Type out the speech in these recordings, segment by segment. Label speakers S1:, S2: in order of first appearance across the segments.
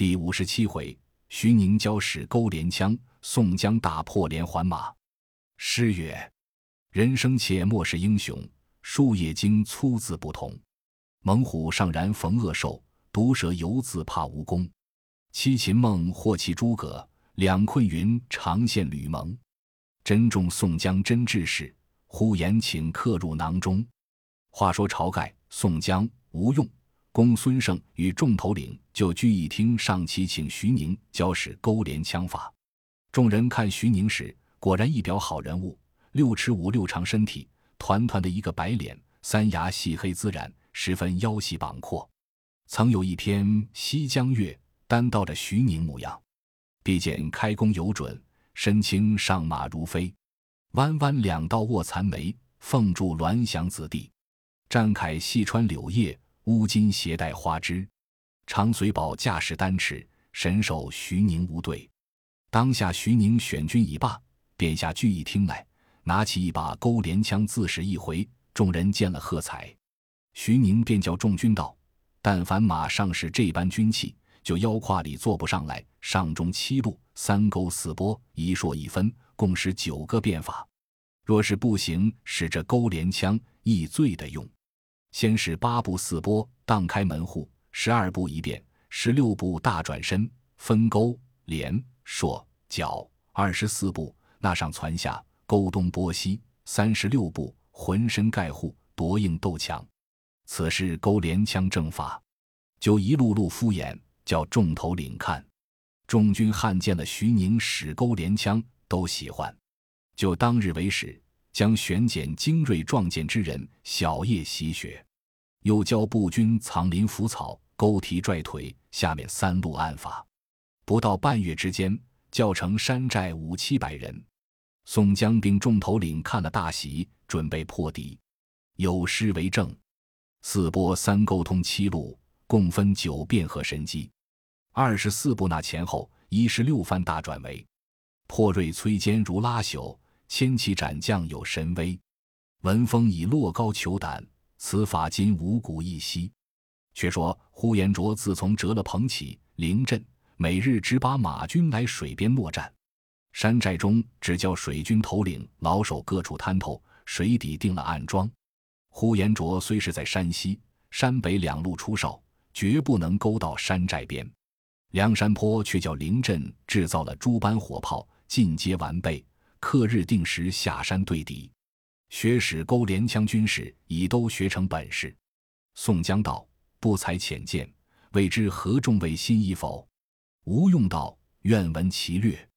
S1: 第五十七回，徐宁交使勾连枪，宋江打破连环马。诗曰：“人生且莫是英雄，树叶经粗字不同。猛虎尚然逢恶兽，毒蛇犹自怕蜈蚣。七擒梦或弃诸葛，两困云长羡吕蒙。珍重宋江真志士，呼延请客入囊中。”话说晁盖、宋江、吴用。公孙胜与众头领就聚义厅上齐请徐宁教使勾连枪法。众人看徐宁时，果然一表好人物，六尺五六长身体，团团的一个白脸，三牙细黑自然，十分腰细膀阔。曾有一篇《西江月》，单道着徐宁模样。必见开弓有准，身轻上马如飞，弯弯两道卧蚕眉，凤柱鸾翔子弟，战铠细穿柳叶。乌金携带花枝，长随宝架势丹尺，神手徐宁无对。当下徐宁选军已罢，便下聚义厅来，拿起一把钩镰枪，自使一回。众人见了喝彩。徐宁便叫众军道：“但凡马上是这般军器，就腰胯里坐不上来。上中七路，三勾四拨，一槊一分，共使九个变法。若是不行，使这钩镰枪亦最的用。”先是八步四拨，荡开门户；十二步一变，十六步大转身，分钩、连、槊、脚；二十四步纳上攒下，勾东拨西；三十六步浑身盖护，夺硬斗强。此是勾连枪正法，就一路路敷衍，叫众头领看。众军汉见了徐宁使勾连枪，都喜欢，就当日为始。将选拣精锐壮健之人，小夜习学，又教步军藏林伏草、勾蹄拽腿，下面三路暗法。不到半月之间，教成山寨五七百人。宋江并众头领看了大喜，准备破敌。有诗为证：四波三沟通七路，共分九变和神机。二十四步那前后，一十六番大转围，破锐摧坚如拉朽。千骑斩将有神威，文风以落高求胆，此法今五谷一息。却说呼延灼自从折了彭起、凌阵，每日只把马军来水边落战，山寨中只叫水军头领老守各处滩头，水底定了暗桩。呼延灼虽是在山西、山北两路出哨，绝不能勾到山寨边。梁山坡却叫凌阵制造了诸般火炮，进阶完备。克日定时下山对敌，学使勾连枪军士已都学成本事。宋江道：“不才浅见，未知何众位心意否？”吴用道：“愿闻其略。”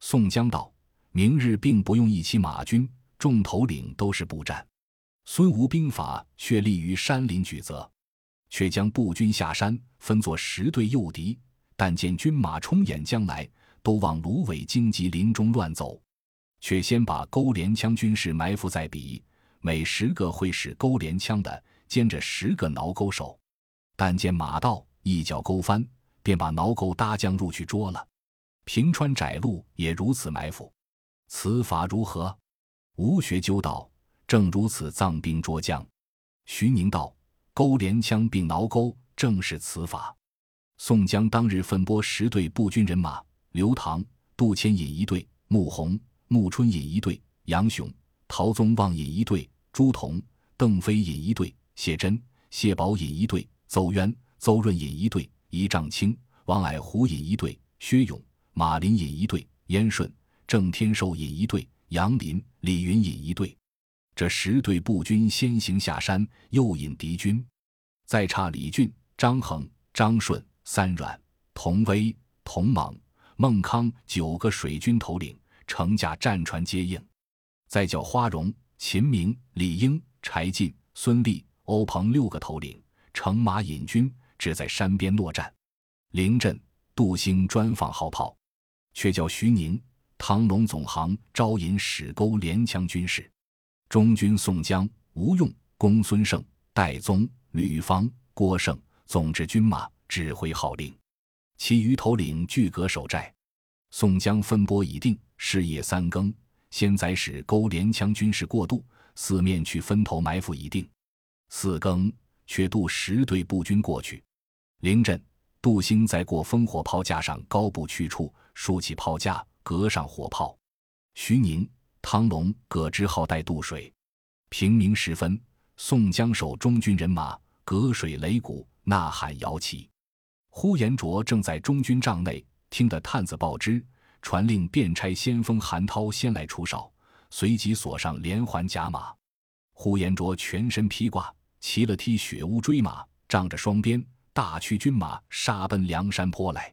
S1: 宋江道：“明日并不用一骑马军，众头领都是步战。孙吴兵法却立于山林举则，却将步军下山分作十队诱敌。但见军马冲掩将来，都往芦苇荆棘林中乱走。”却先把钩镰枪军士埋伏在彼，每十个会使钩镰枪的，兼着十个挠钩手。但见马道，一脚勾翻，便把挠钩搭将入去捉了。平川窄路也如此埋伏，此法如何？吴学究道：正如此，藏兵捉将。徐宁道：钩镰枪并挠钩，正是此法。宋江当日分拨十队步军人马，刘唐、杜迁引一队，穆弘。穆春引一队，杨雄、陶宗旺引一队，朱仝、邓飞引一队，谢珍、谢宝引一队，邹渊、邹润引一队，一丈青、王矮虎引一队，薛勇、马林引一队，燕顺、郑天寿引一队，杨林、李云引一队。这十队步军先行下山，诱引敌军。再差李俊、张衡、张顺、三阮、童威、童猛、孟康九个水军头领。乘驾战船接应，再叫花荣、秦明、李应、柴进、孙立、欧鹏六个头领乘马引军，只在山边落战。临阵，杜兴专放号炮，却叫徐宁、唐龙总行招引使钩连枪军士。中军宋江、吴用、公孙胜、戴宗、吕方、郭盛总制军马，指挥号令，其余头领俱隔守寨。宋江分拨已定。是夜三更，先宰使勾连枪军士过渡，四面去分头埋伏已定。四更，却渡十队步军过去。临阵，杜兴在过烽火炮架上高步去处，竖起炮架，隔上火炮。徐宁、汤隆、葛之浩带渡水。平明时分，宋江守中军人马隔水擂鼓，呐喊摇旗。呼延灼正在中军帐内，听得探子报知，传令便差先锋韩涛先来出哨，随即锁上连环甲马。呼延灼全身披挂，骑了匹雪乌追马，仗着双鞭，大驱军马杀奔梁山坡来。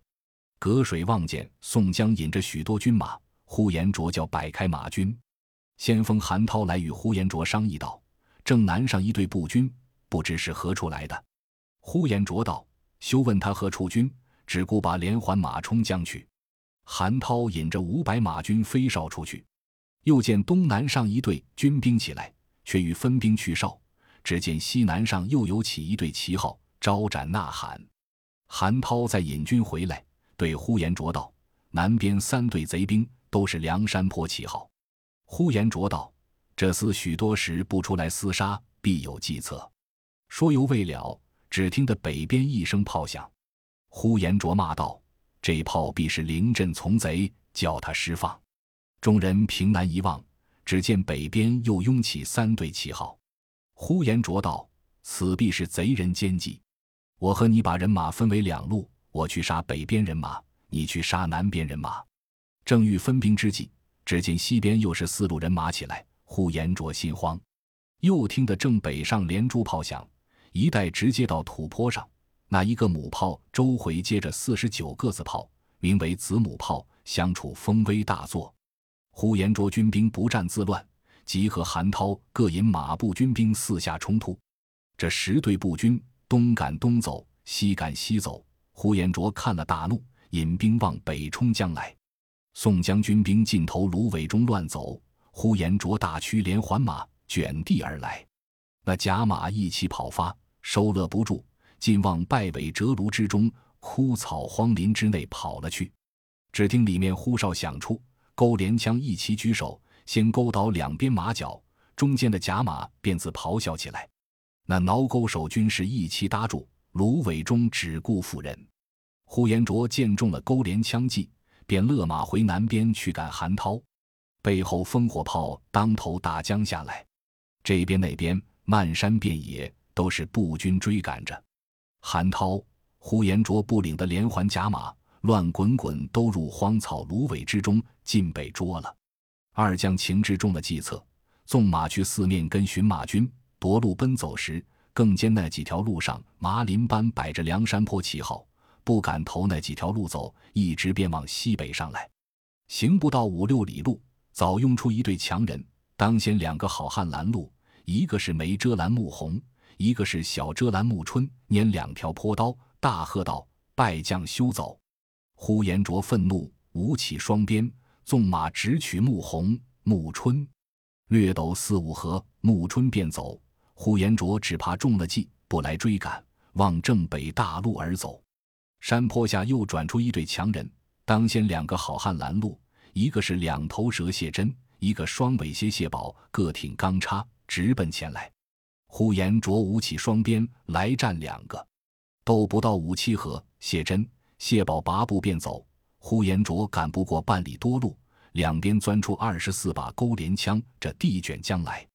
S1: 隔水望见宋江引着许多军马，呼延灼叫摆开马军。先锋韩涛来与呼延灼商议道：“正南上一队步军，不知是何处来的。”呼延灼道：“休问他何处军，只顾把连环马冲将去。”韩涛引着五百马军飞哨出去，又见东南上一队军兵起来，却欲分兵去哨。只见西南上又有起一队旗号，招展呐喊。韩涛再引军回来，对呼延灼道：“南边三队贼兵都是梁山坡旗号。”呼延灼道：“这厮许多时不出来厮杀，必有计策。”说犹未了，只听得北边一声炮响。呼延灼骂道：“这一炮必是临阵从贼，叫他释放。”众人凭南一望，只见北边又拥起三队旗号。呼延灼道：“此必是贼人奸计。我和你把人马分为两路，我去杀北边人马，你去杀南边人马。正欲分兵之际。”只见西边又是四路人马起来，呼延灼心慌，又听得正北上连珠炮响，一带直接到土坡上。那一个母炮周回接着四十九个子炮，名为子母炮，相处风威大作。呼延灼军兵不战自乱，即和韩涛各引马步军兵四下冲突。这十队步军东赶东走，西赶西走。呼延灼看了大怒，引兵往北冲将来。宋江军兵尽头芦苇中乱走，呼延灼大驱连环马卷地而来，那甲马一起跑发，收勒不住，尽往败尾折芦之中、枯草荒林之内跑了去。只听里面呼哨响处，勾连枪一齐举手，先勾倒两边马脚，中间的甲马便自咆哮起来。那挠钩手军士一齐搭住，芦苇中只顾妇人。呼延灼见中了勾连枪计。便勒马回南边去赶韩涛，背后烽火炮当头打将下来，这边那边漫山遍野都是步军追赶着。韩涛、呼延灼部领的连环甲马乱滚滚，都入荒草芦苇之中，尽被捉了。二将情知中了计策，纵马去四面跟寻马军夺路奔走时，更见那几条路上麻林般摆着梁山坡旗号。不敢投那几条路走，一直便往西北上来，行不到五六里路，早拥出一队强人。当先两个好汉拦路，一个是梅遮拦穆弘，一个是小遮拦穆春，拈两条坡刀，大喝道：“败将休走！”呼延灼愤怒，舞起双鞭，纵马直取穆弘、穆春，略斗四五合，穆春便走。呼延灼只怕中了计，不来追赶，往正北大路而走。山坡下又转出一队强人，当先两个好汉拦路，一个是两头蛇谢真，一个双尾蝎谢宝，各挺钢叉，直奔前来。呼延灼舞起双鞭来战两个，斗不到五七合，谢真、谢宝拔步便走。呼延灼赶不过半里多路，两边钻出二十四把钩镰枪，这地卷将来。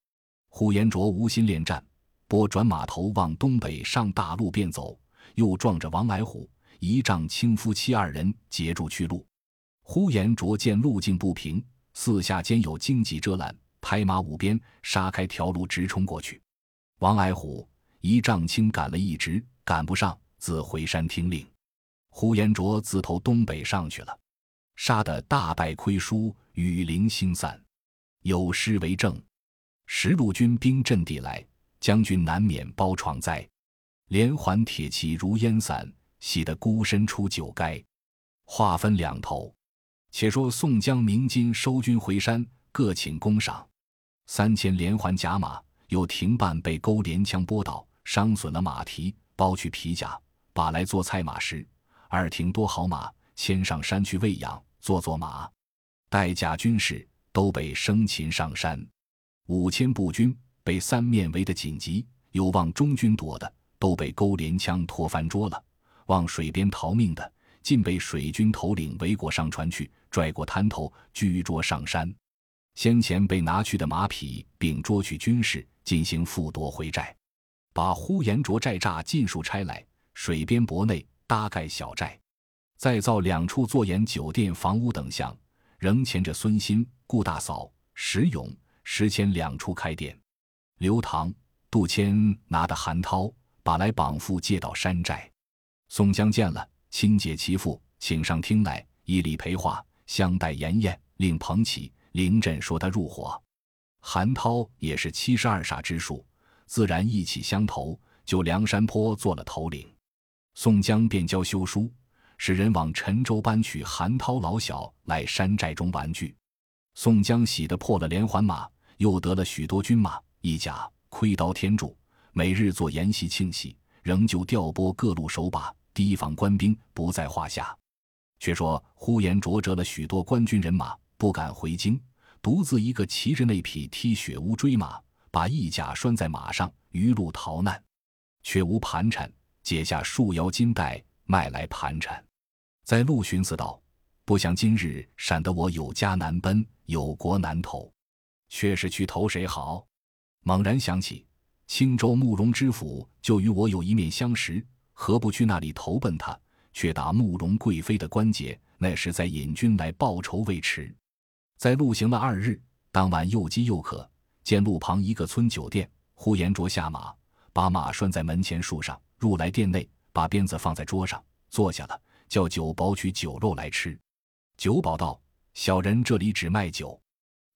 S1: 呼延灼无心恋战，拨转马头往东北上大路便走，又撞着王来虎。一丈青夫妻二人截住去路，呼延灼见路径不平，四下间有荆棘遮拦，拍马舞鞭杀开条路，直冲过去。王矮虎一丈青赶了一直，赶不上，自回山听令。呼延灼自投东北上去了，杀得大败亏输，雨林星散，有诗为证：十路军兵阵地来，将军难免包闯灾，连环铁骑如烟散。喜得孤身出九垓，话分两头。且说宋江、鸣金收军回山，各请功赏。三千连环甲马又停半被钩镰枪拨倒，伤损了马蹄，剥去皮甲，把来做菜马时，二停多好马，牵上山去喂养，做做马。带甲军士都被生擒上山。五千步军被三面围得紧急，有望中军躲的，都被钩镰枪拖翻捉了。往水边逃命的，尽被水军头领围裹上船去，拽过滩头，拘捉上山。先前被拿去的马匹，并捉去军士，进行复夺回寨，把呼延灼寨栅尽数拆来，水边泊内搭盖小寨，再造两处坐盐酒店、房屋等项，仍钳着孙新、顾大嫂、石勇、石谦两处开店。刘唐、杜迁拿的韩涛，把来绑缚借到山寨。宋江见了，亲解其父，请上厅来，以礼陪话，相待筵宴，令彭起。临阵说他入伙。韩涛也是七十二煞之术，自然意气相投，就梁山坡做了头领。宋江便教修书，使人往陈州搬取韩涛老小来山寨中玩具。宋江喜得破了连环马，又得了许多军马、一甲、盔刀、天柱，每日做筵席庆喜，仍旧调拨各路手把，提防官兵不在话下。却说呼延灼折了许多官军人马。不敢回京，独自一个骑着那匹踢雪乌追马，把义甲拴在马上，余路逃难，却无盘缠，解下束腰金带卖来盘缠。在路寻思道：“不想今日闪得我有家难奔，有国难投，却是去投谁好？”猛然想起青州慕容知府就与我有一面相识，何不去那里投奔他？却打慕容贵妃的关节，那时再引军来报仇未迟。在路行了二日，当晚又饥又渴，见路旁一个村酒店，呼延灼下马，把马拴在门前树上，入来店内，把鞭子放在桌上，坐下了，叫酒保取酒肉来吃。酒保道：“小人这里只卖酒，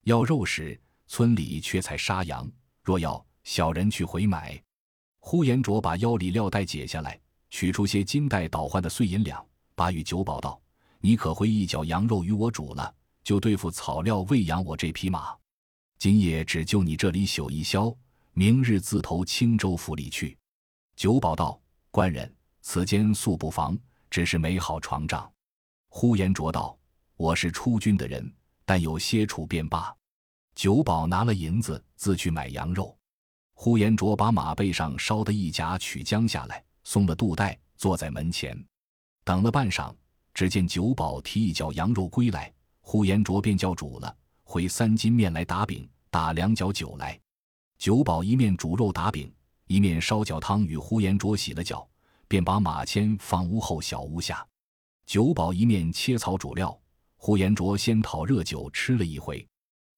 S1: 要肉时，村里缺菜杀羊，若要，小人去回买。”呼延灼把腰里料带解下来，取出些金带倒换的碎银两，把与酒保道：“你可回一角羊肉与我煮了。”就对付草料喂养我这匹马，今夜只就你这里宿一宵，明日自投青州府里去。九保道：“官人，此间素不妨，只是没好床帐。”呼延灼道：“我是出军的人，但有些处便罢。”九保拿了银子，自去买羊肉。呼延灼把马背上烧的一甲取将下来，松了肚带，坐在门前，等了半晌，只见九保提一脚羊肉归来。呼延灼便叫煮了，回三斤面来打饼，打两角酒来。酒保一面煮肉打饼，一面烧脚汤与呼延灼洗了脚，便把马牵放屋后小屋下。酒保一面切草煮料，呼延灼先讨热酒吃了一回。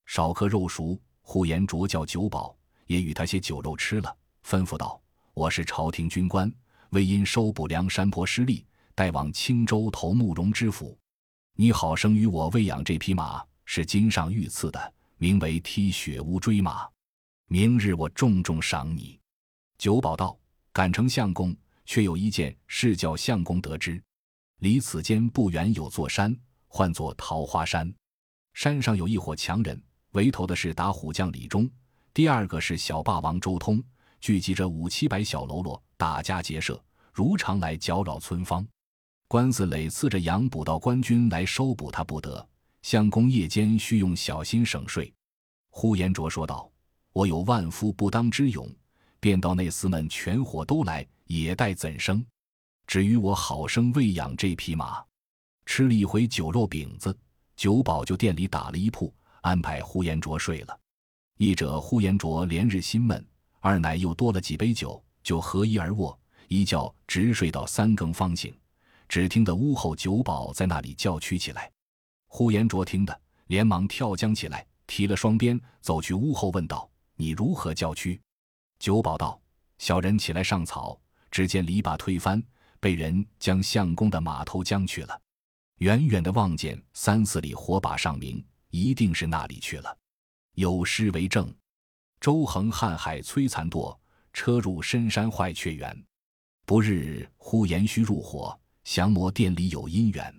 S1: 少客肉熟，呼延灼叫酒保也与他些酒肉吃了，吩咐道：“我是朝廷军官，为因收捕梁山泊失利，待往青州投慕容知府。”你好生与我喂养这匹马，是金上御赐的，名为踢雪乌追马。明日我重重赏你。九保道：敢成相公，却有一件事叫相公得知。离此间不远有座山，唤作桃花山。山上有一伙强人，为头的是打虎将李忠，第二个是小霸王周通，聚集着五七百小喽啰，打家劫舍，如常来搅扰村坊。官司累次着杨捕到官军来收捕他不得，相公夜间需用小心省税。呼延灼说道：“我有万夫不当之勇，便到那厮们全伙都来，也待怎生？至于我好生喂养这匹马，吃了一回酒肉饼子，酒保就店里打了一铺，安排呼延灼睡了。一者呼延灼连日心闷，二乃又多了几杯酒，就合衣而卧，一觉直睡到三更方醒。”只听得屋后酒保在那里叫屈起来，呼延灼听得，连忙跳江起来，提了双鞭，走去屋后问道：“你如何叫屈？”酒保道：“小人起来上草，只见篱笆推翻，被人将相公的马头将去了。远远的望见三四里火把上明，一定是那里去了。有诗为证：舟横瀚海摧残堕，车入深山坏却远。不日呼延须入伙。”降魔殿里有姻缘，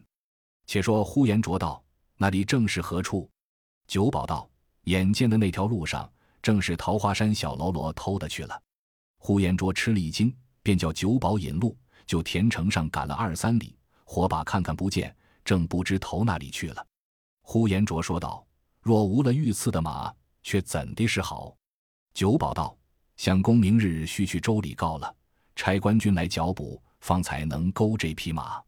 S1: 且说呼延灼道：“那里正是何处？”九保道：“眼见的那条路上，正是桃花山小喽啰偷的去了。”呼延灼吃了一惊，便叫九保引路，就田城上赶了二三里，火把看看不见，正不知投哪里去了。呼延灼说道：“若无了御赐的马，却怎的是好？”九保道：“相公明日须去州里告了，差官军来剿捕。”方才能勾这匹马。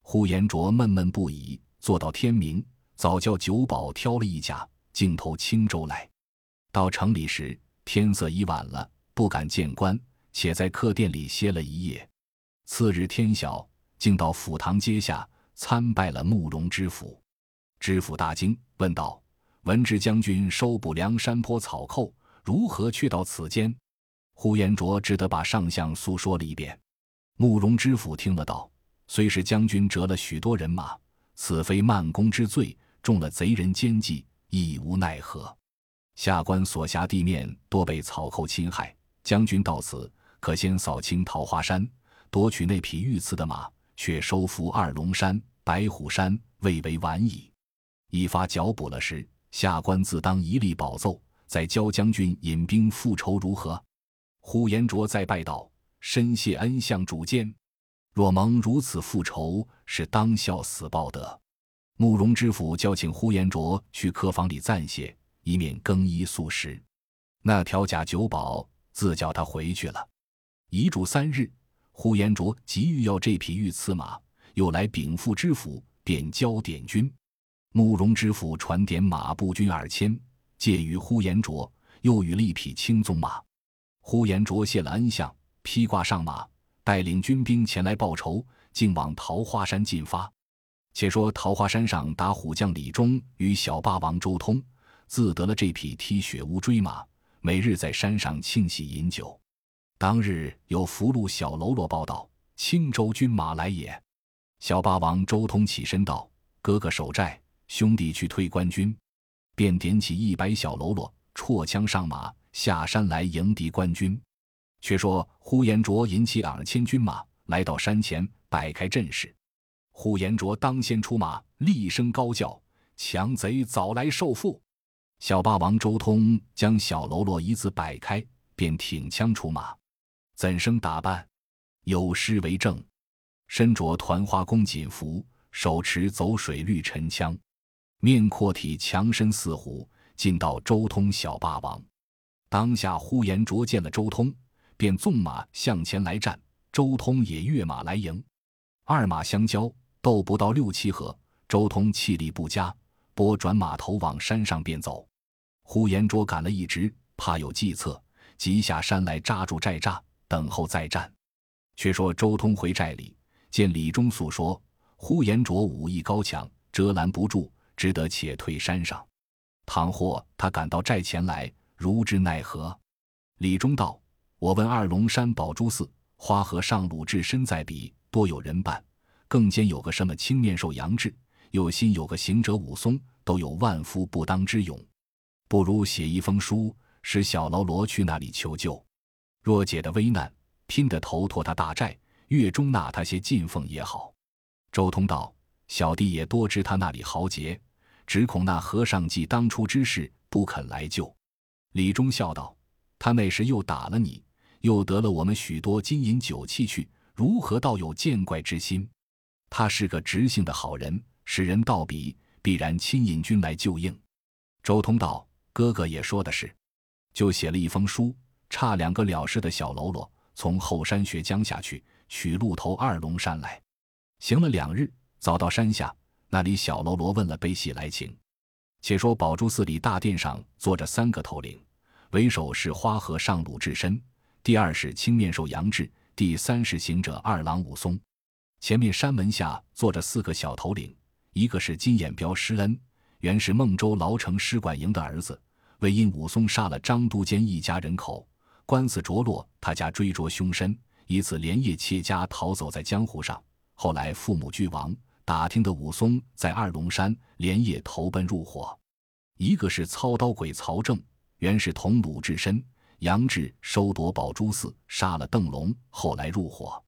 S1: 呼延灼闷闷不已，坐到天明，早叫酒保挑了一甲，径投青州来。到城里时，天色已晚了，不敢见官，且在客店里歇了一夜。次日天晓，竟到府堂阶下参拜了慕容知府。知府大惊，问道：“闻知将军收捕梁山坡草寇，如何去到此间？”呼延灼只得把上相诉说了一遍。慕容知府听了道：“虽是将军折了许多人马，此非慢功之罪，中了贼人奸计，亦无奈何。下官所辖地面多被草寇侵害，将军到此，可先扫清桃花山，夺取那匹御赐的马，却收服二龙山、白虎山，未为晚矣。”一发剿捕了时，下官自当一力保奏，再教将军引兵复仇，如何？呼延灼再拜道：“深谢恩相主见，若蒙如此复仇，是当效死报德。”慕容知府叫请呼延灼去客房里暂歇，以免更衣素食。那条假酒保自叫他回去了。遗嘱三日，呼延灼急欲要这匹御赐马，又来禀赋知府，便交点军。慕容知府传点马步军二千，借与呼延灼，又与了一匹青鬃马。呼延灼谢了恩相，披挂上马，带领军兵前来报仇，竟往桃花山进发。且说桃花山上打虎将李忠与小霸王周通，自得了这匹踢雪乌骓马，每日在山上庆喜饮酒。当日有俘虏小喽啰报道：“青州军马来也。”小霸王周通起身道：“哥哥守寨。”兄弟去退官军，便点起一百小喽啰，绰枪上马，下山来迎敌官军。却说呼延灼引起二千军马来到山前，摆开阵势。呼延灼当先出马，厉声高叫：“强贼早来受缚！”小霸王周通将小喽啰一字摆开，便挺枪出马。怎生打扮？有诗为证：身着团花宫锦服，手持走水绿沉枪。面阔体强身似虎，进到周通小霸王。当下呼延灼见了周通，便纵马向前来战。周通也跃马来迎，二马相交，斗不到六七合，周通气力不佳，拨转马头往山上便走。呼延灼赶了一直，怕有计策，急下山来扎住寨栅，等候再战。却说周通回寨里，见李忠诉说，呼延灼武艺高强，遮拦不住。只得且退山上，倘或他赶到寨前来，如之奈何？李忠道：“我问二龙山宝珠寺花和尚鲁智深在彼，多有人伴，更兼有个什么青面兽杨志，又新有个行者武松，都有万夫不当之勇。不如写一封书，使小喽啰去那里求救。若解得危难，拼得头托他大寨，月中纳他些进奉也好。”周通道。小弟也多知他那里豪杰，只恐那和尚记当初之事，不肯来救。李忠笑道：“他那时又打了你，又得了我们许多金银酒器去，如何倒有见怪之心？他是个直性的好人，使人道比，必然亲引军来救应。”周通道：“哥哥也说的是，就写了一封书，差两个了事的小喽啰从后山学江下去，取路投二龙山来，行了两日。”早到山下，那里小喽啰问了悲喜来情。且说宝珠寺里大殿上坐着三个头领，为首是花和尚鲁智深，第二是青面兽杨志，第三是行者二郎武松。前面山门下坐着四个小头领，一个是金眼彪施恩，原是孟州牢城师管营的儿子，为因武松杀了张都监一家人口，官司着落，他家追捉凶身，以此连夜窃家逃走在江湖上。后来父母俱亡。打听的武松在二龙山连夜投奔入伙，一个是操刀鬼曹正，原是同鲁智深、杨志收夺宝珠寺，杀了邓龙，后来入伙；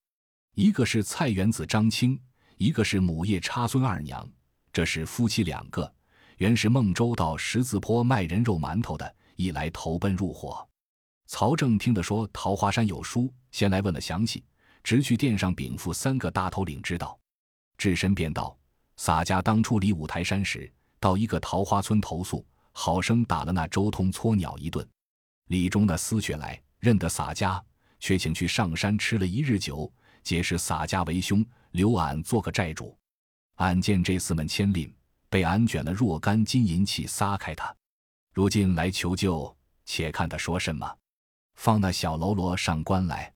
S1: 一个是蔡元子张青，一个是母夜叉孙二娘，这是夫妻两个，原是孟州到十字坡卖人肉馒头的，一来投奔入伙。曹正听得说桃花山有书，先来问了详细，直去殿上禀赋三个大头领知道。智深便道：“洒家当初离五台山时，到一个桃花村投宿，好生打了那周通搓鸟一顿。李忠的丝血来，认得洒家，却请去上山吃了一日酒，皆是洒家为兄，留俺做个寨主。俺见这厮们牵令，被俺卷了若干金银器，撒开他。如今来求救，且看他说什么。放那小喽啰上官来。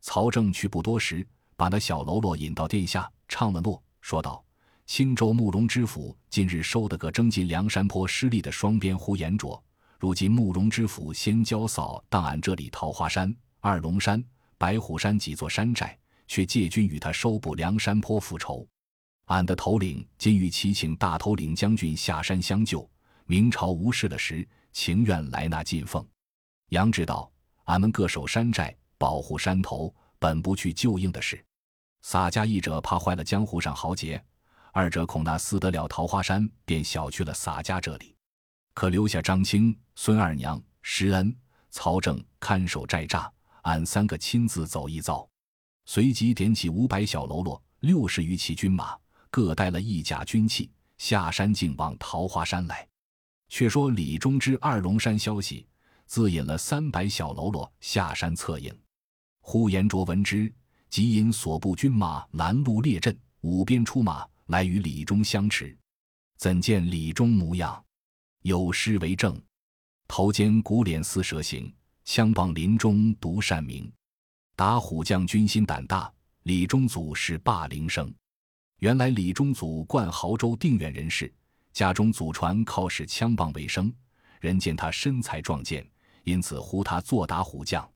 S1: 曹正去不多时，把那小喽啰引到殿下，唱了诺，说道：“青州慕容知府近日收得个征进梁山坡失利的双鞭呼延灼，如今慕容知府先交扫荡俺这里桃花山、二龙山、白虎山几座山寨，却借军与他收捕梁山坡复仇。俺的头领今欲启请大头领将军下山相救。明朝无事了时，情愿来那进奉。”杨知道。俺们各守山寨，保护山头，本不去救应的事。洒家一者怕坏了江湖上豪杰，二者恐那厮得了桃花山，便小去了洒家这里，可留下张青、孙二娘、施恩、曹正看守寨栅，俺三个亲自走一遭。随即点起五百小喽啰，六十余骑军马，各带了一甲军器，下山径往桃花山来。却说李忠之二龙山消息。自引了三百小喽啰下山策应，呼延灼闻之，即引所部军马拦路列阵，五边出马来与李忠相持。怎见李忠模样？有诗为证：头尖骨脸似蛇形，枪棒林中独善名。打虎将军心胆大，李忠祖是霸陵生。原来李忠祖冠亳州定远人士，家中祖传靠使枪棒为生。人见他身材壮健。因此呼他做打虎将，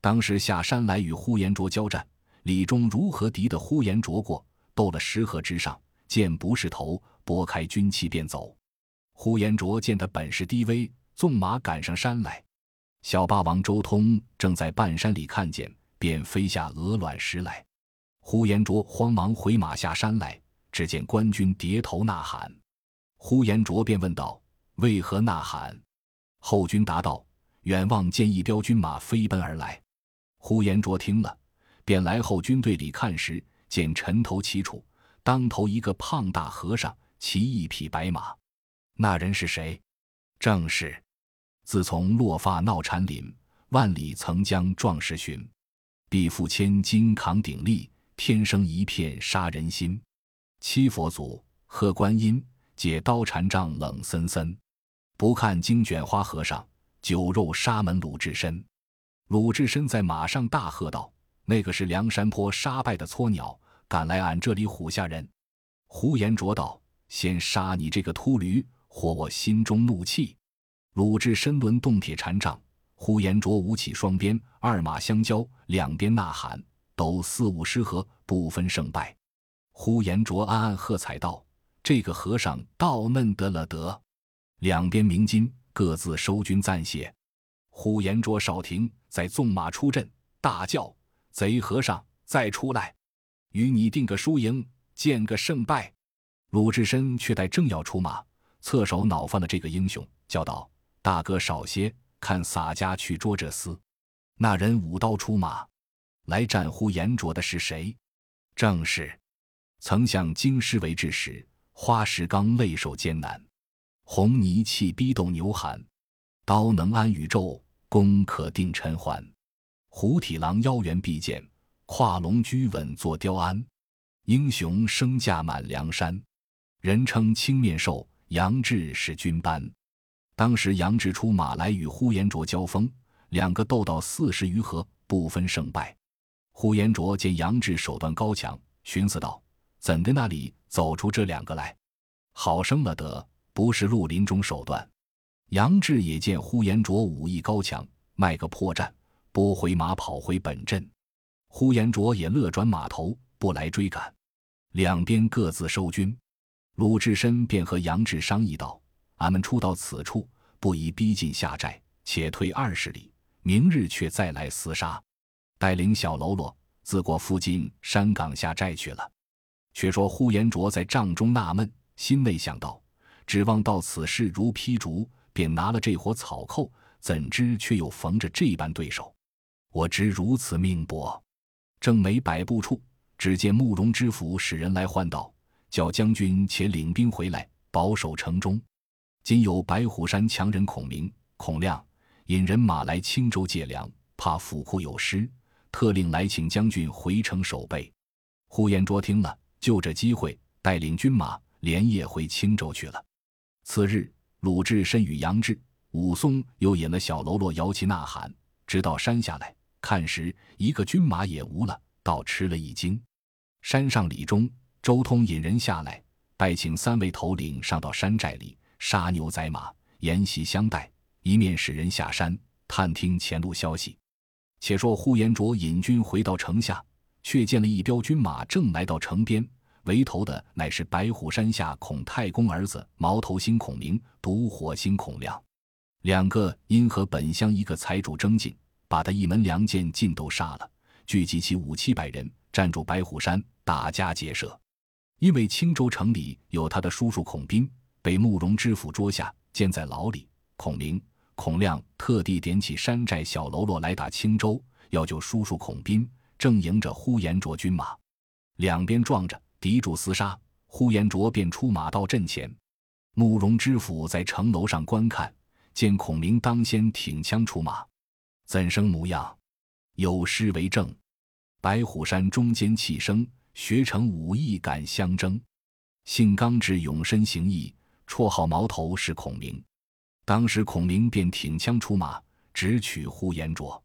S1: 当时下山来与呼延灼交战，李忠如何敌得呼延灼过？斗了十合之上，见不是头，拨开军器便走。呼延灼见他本事低微，纵马赶上山来。小霸王周通正在半山里看见，便飞下鹅卵石来。呼延灼慌忙回马下山来，只见官军叠头呐喊。呼延灼便问道：“为何呐喊？”后军答道。远望见一彪军马飞奔而来，呼延灼听了，便来后军队里看时，见尘头齐楚，当头一个胖大和尚骑一匹白马。那人是谁？正是自从落发闹禅林，万里曾将壮士寻，必负千金扛鼎立，天生一片杀人心。七佛祖贺观音，解刀禅杖冷森森，不看经卷花和尚。酒肉沙门鲁智深，鲁智深在马上大喝道：“那个是梁山坡杀败的撮鸟，赶来俺这里唬吓人。”呼延灼道：“先杀你这个秃驴，活我心中怒气。”鲁智深抡动铁禅杖，呼延灼舞起双鞭，二马相交，两边呐喊，都四五十合，不分胜败。呼延灼暗暗喝彩道：“这个和尚倒嫩得了得。”两边鸣金。各自收军暂歇，呼延灼少停，再纵马出阵，大叫：“贼和尚，再出来，与你定个输赢，见个胜败。”鲁智深却待正要出马，侧手恼犯了这个英雄，叫道：“大哥少歇，看洒家去捉这厮。”那人舞刀出马，来战呼延灼的是谁？正是曾向京师为质时，花石纲累受艰难。红泥气逼斗牛寒，刀能安宇宙，弓可定尘寰。虎体狼腰圆臂健，跨龙驹稳坐雕鞍。英雄升驾满梁山，人称青面兽。杨志是军班。当时杨志出马来与呼延灼交锋，两个斗到四十余合，不分胜败。呼延灼见杨志手段高强，寻思道：“怎的那里走出这两个来？好生了得！”不是绿林中手段，杨志也见呼延灼武艺高强，卖个破绽，拨回马跑回本阵。呼延灼也乐转马头，不来追赶，两边各自收军。鲁智深便和杨志商议道：“俺们初到此处，不宜逼近下寨，且退二十里，明日却再来厮杀。带领小喽啰自过附近山岗下寨去了。”却说呼延灼在帐中纳闷，心内想到。指望到此事如劈竹，便拿了这伙草寇，怎知却又逢着这般对手？我知如此命薄。正没百步处，只见慕容知府使人来唤道：“叫将军且领兵回来，保守城中。今有白虎山强人孔明、孔亮引人马来青州借粮，怕府库有失，特令来请将军回城守备。呼延灼听了，就这机会带领军马连夜回青州去了。次日，鲁智深与杨志、武松又引了小喽啰摇旗呐喊，直到山下来看时，一个军马也无了，倒吃了一惊。山上李忠、周通引人下来，拜请三位头领上到山寨里杀牛宰马，筵席相待，一面使人下山探听前路消息。且说呼延灼引军回到城下。却见了一彪军马正来到城边，围头的乃是白虎山下孔太公儿子毛头星孔明、独火星孔亮，两个因和本乡一个财主争竞，把他一门良贱尽都杀了，聚集起五七百人，占住白虎山，打家劫舍。因为青州城里有他的叔叔孔斌，被慕容知府捉下，监在牢里。孔明、孔亮特地点起山寨小喽啰来打青州，要救叔叔孔斌。正迎着呼延灼军马，两边撞着，敌主厮杀。呼延灼便出马到阵前。慕容知府在城楼上观看，见孔明当先挺枪出马，怎生模样？有诗为证：“白虎山中间气生，学成武艺敢相争。姓刚直，勇身行义，绰号毛头是孔明。”当时孔明便挺枪出马，直取呼延灼。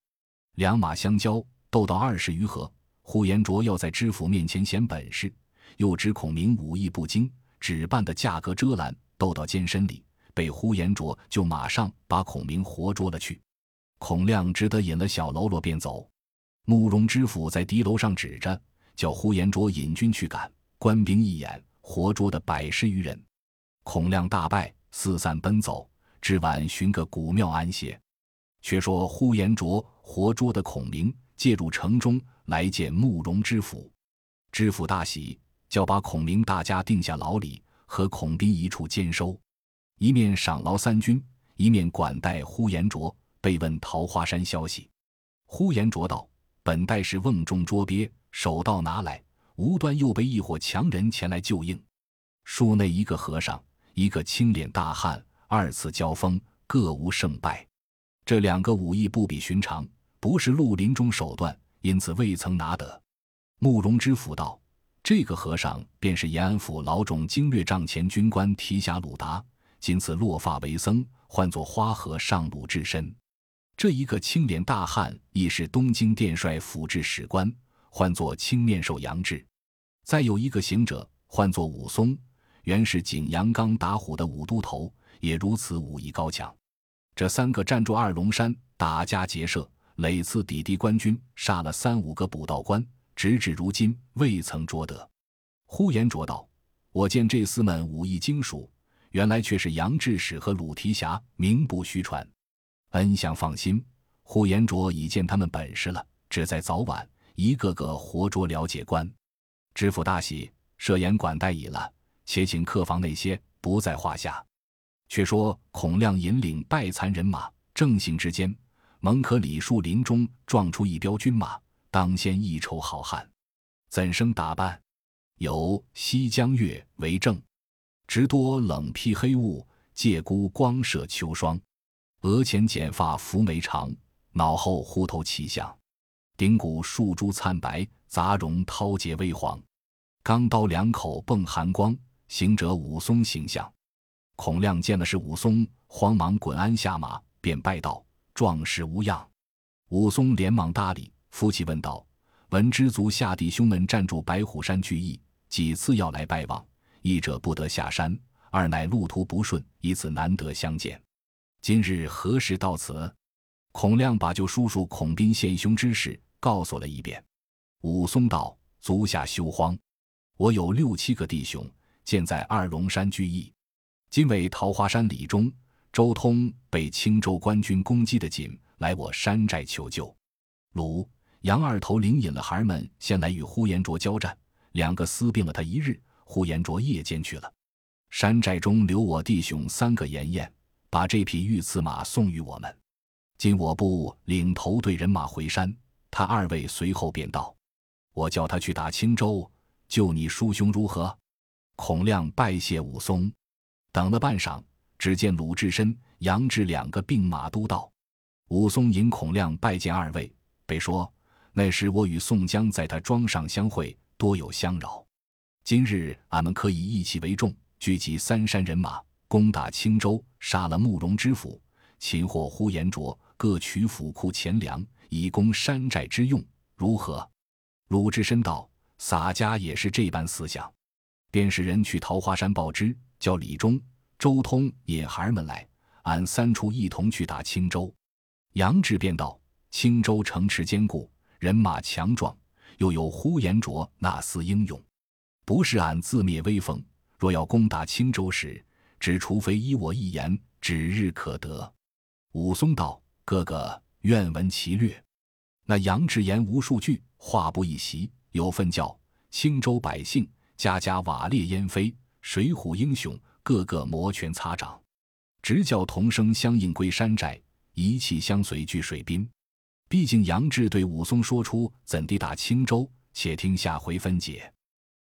S1: 两马相交。斗到二十余合，呼延灼要在知府面前显本事，又指孔明武艺不精，只扮的价格遮拦。斗到肩身里，被呼延灼就马上把孔明活捉了去。孔亮只得引了小喽啰便走。慕容知府在敌楼上指着，叫呼延灼引军去赶。官兵一眼，活捉的百十余人。孔亮大败，四散奔走，至晚寻个古庙安歇。却说呼延灼活捉的孔明。借入城中来见慕容知府，知府大喜，叫把孔明大家定下牢里，和孔斌一处监收，一面赏劳三军，一面管待呼延灼。被问桃花山消息，呼延灼道：“本待是瓮中捉鳖，手到拿来，无端又被一伙强人前来救应。树内一个和尚，一个青脸大汉，二次交锋，各无胜败。这两个武艺不比寻常。”不是绿林中手段，因此未曾拿得。慕容知府道：“这个和尚便是延安府老种经略帐前军官提辖鲁达，今次落发为僧，唤作花和尚鲁智深。这一个青脸大汉，亦是东京殿帅府治史官，唤作青面兽杨志。再有一个行者，唤作武松，原是景阳冈打虎的武都头，也如此武艺高强。这三个站住二龙山，打家劫舍。”累次抵敌官军，杀了三五个捕道官，直至如今未曾捉得。呼延灼道：“我见这厮们武艺精熟，原来却是杨志史和鲁提辖，名不虚传。恩相放心，呼延灼已见他们本事了，只在早晚一个个活捉了解官。知府大喜，设宴管待已了，且请客房那些不在话下。却说孔亮引领败残人马，正行之间。”蒙可李树林中撞出一彪军马，当先一筹好汉，怎生打扮？有西江月为证，直多冷披黑雾，借孤光射秋霜。额前剪发拂眉长，脑后胡头奇象，顶骨树珠灿白，杂绒涛结微黄。钢刀两口迸寒光，行者武松形象。孔亮见了是武松，慌忙滚鞍下马，便拜道。壮士无恙，武松连忙搭理，夫妻问道：“闻知族下弟兄们暂住白虎山聚义，几次要来拜望，一者不得下山，二乃路途不顺，以此难得相见。今日何时到此？”孔亮把救叔叔孔斌献凶之事告诉了一遍。武松道：“足下休慌，我有六七个弟兄，现在二龙山聚义，今为桃花山李忠。”周通被青州官军攻击的紧，来我山寨求救。鲁、杨二头领引了孩儿们先来与呼延灼交战，两个私并了他一日。呼延灼夜间去了山寨中，留我弟兄三个严宴，把这匹御赐马送与我们。今我部领头队人马回山，他二位随后便到。我叫他去打青州，救你叔兄如何？孔亮拜谢武松，等了半晌。只见鲁智深、杨志两个并马都到，武松引孔亮拜见二位，被说那时我与宋江在他庄上相会，多有相扰。今日俺们可以一起为众，聚集三山人马，攻打青州，杀了慕容知府，擒获呼延灼，各取府库钱粮，以供山寨之用，如何？鲁智深道：“洒家也是这般思想，便使人去桃花山报知，叫李忠、周通引孩儿们来，俺三处一同去打青州。”杨志便道：“青州城池坚固，人马强壮，又有呼延灼那厮英勇，不是俺自灭威风。若要攻打青州时，只除非依我一言，指日可得。”武松道：“哥哥愿闻其略。”那杨志言无数句，话不一席，有份叫青州百姓家家瓦裂烟飞，水浒英雄个个摩拳擦掌，直叫同声相应归山寨。一气相随聚水滨，毕竟杨志对武松说出怎地打青州，且听下回分解。